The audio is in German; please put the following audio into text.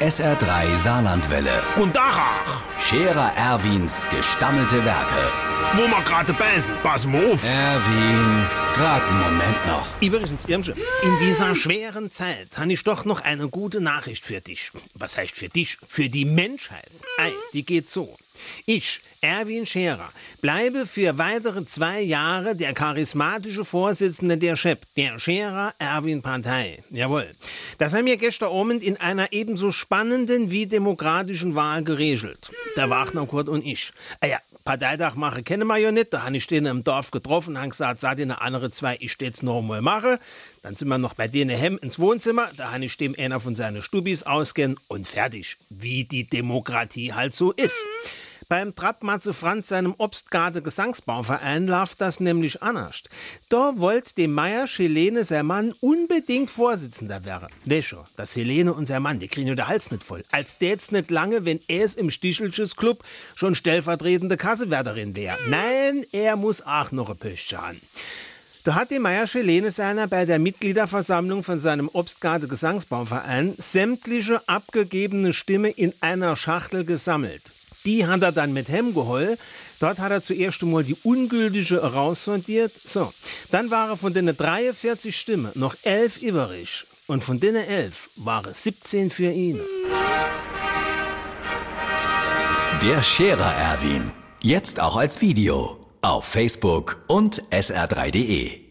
SR3 Saarlandwelle. Und Dachach, Scherer Erwins gestammelte Werke. wo wir gerade beißen, pass mal auf. Erwin, grad einen Moment noch. Übrigens, Irmsche, in dieser schweren Zeit habe ich doch noch eine gute Nachricht für dich. Was heißt für dich? Für die Menschheit. Ei, die geht so. Ich, Erwin Scherer, bleibe für weitere zwei Jahre der charismatische Vorsitzende der SCHEP, der Scherer Erwin Partei. Jawohl. Das haben wir gestern Abend in einer ebenso spannenden wie demokratischen Wahl geregelt. Der Wagner Kurt und ich. Ah ja, Parteitag mache kennen wir ja nicht. Da habe ich den im Dorf getroffen, haben gesagt, seid ihr eine andere zwei, ich stets noch mal mache. Dann sind wir noch bei denen Hemm ins Wohnzimmer. Da habe ich dem einer von seinen Stubis ausgehen und fertig. Wie die Demokratie halt so ist. Beim Trappmatze Franz seinem Obstgarde Gesangsbauverein läuft das nämlich anders. Da wollte dem Meier Helene sein Mann unbedingt Vorsitzender werden. Nee schon, das Helene und sein Mann, die kriegen nur der Hals nicht voll. Als tät's nicht lange, wenn er es im Stichelches Club schon stellvertretende Kassewärterin wäre. Nein, er muss auch noch ein Pöstchen haben. Da hat die Meier Helene seiner bei der Mitgliederversammlung von seinem Obstgarde Gesangsbaumverein sämtliche abgegebene Stimme in einer Schachtel gesammelt. Die hat er dann mit Hemm geholt. Dort hat er zuerst einmal die ungültige raussortiert. So, dann waren von den 43 Stimmen noch 11 übrig. Und von denen 11 waren 17 für ihn. Der Scherer Erwin. Jetzt auch als Video. Auf Facebook und sr3.de.